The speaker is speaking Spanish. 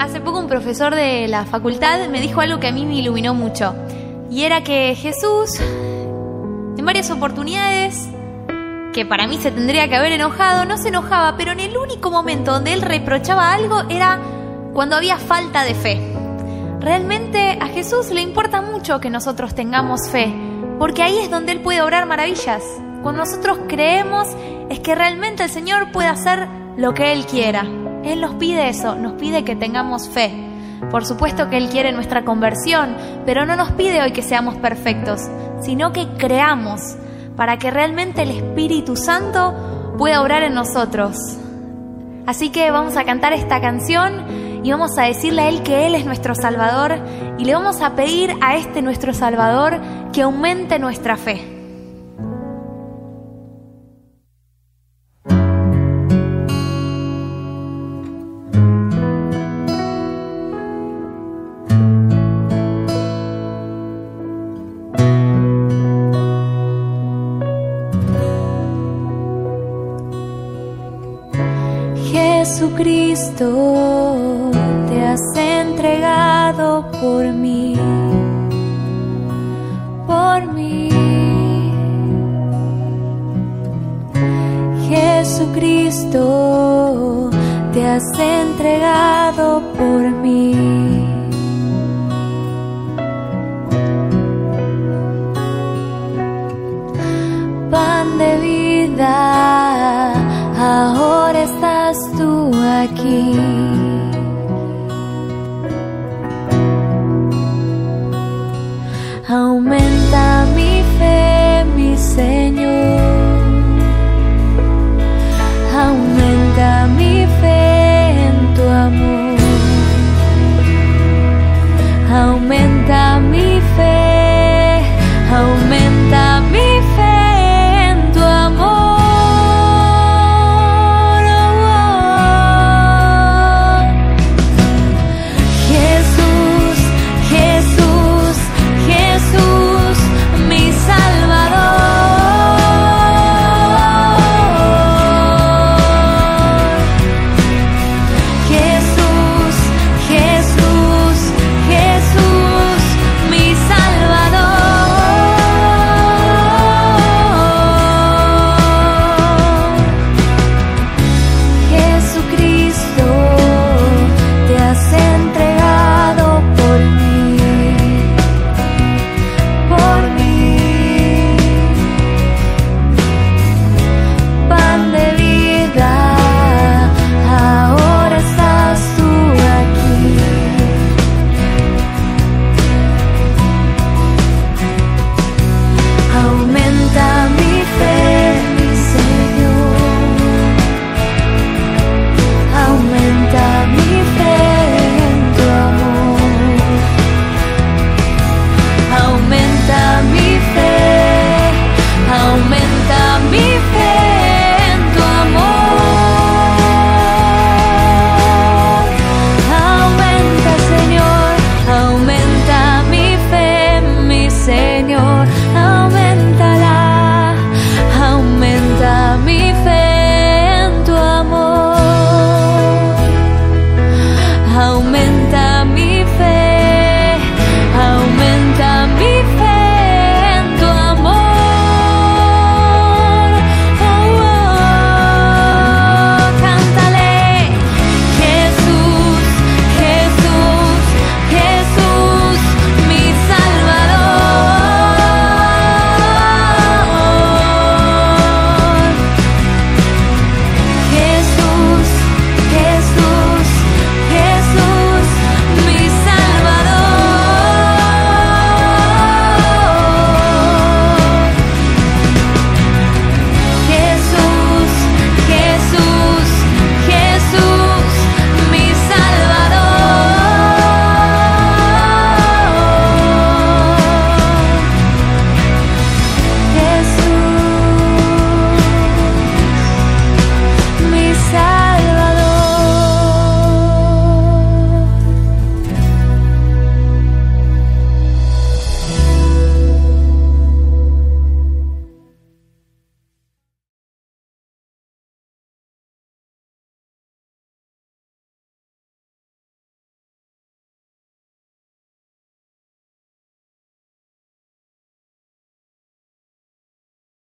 Hace poco un profesor de la facultad me dijo algo que a mí me iluminó mucho. Y era que Jesús, en varias oportunidades, que para mí se tendría que haber enojado, no se enojaba, pero en el único momento donde él reprochaba algo era cuando había falta de fe. Realmente a Jesús le importa mucho que nosotros tengamos fe, porque ahí es donde Él puede obrar maravillas. Cuando nosotros creemos es que realmente el Señor puede hacer lo que Él quiera. Él nos pide eso, nos pide que tengamos fe. Por supuesto que Él quiere nuestra conversión, pero no nos pide hoy que seamos perfectos, sino que creamos para que realmente el Espíritu Santo pueda obrar en nosotros. Así que vamos a cantar esta canción y vamos a decirle a Él que Él es nuestro Salvador y le vamos a pedir a este nuestro Salvador que aumente nuestra fe. Jesucristo, te has entregado por mí, por mí. Jesucristo, te has entregado por mí. lagi.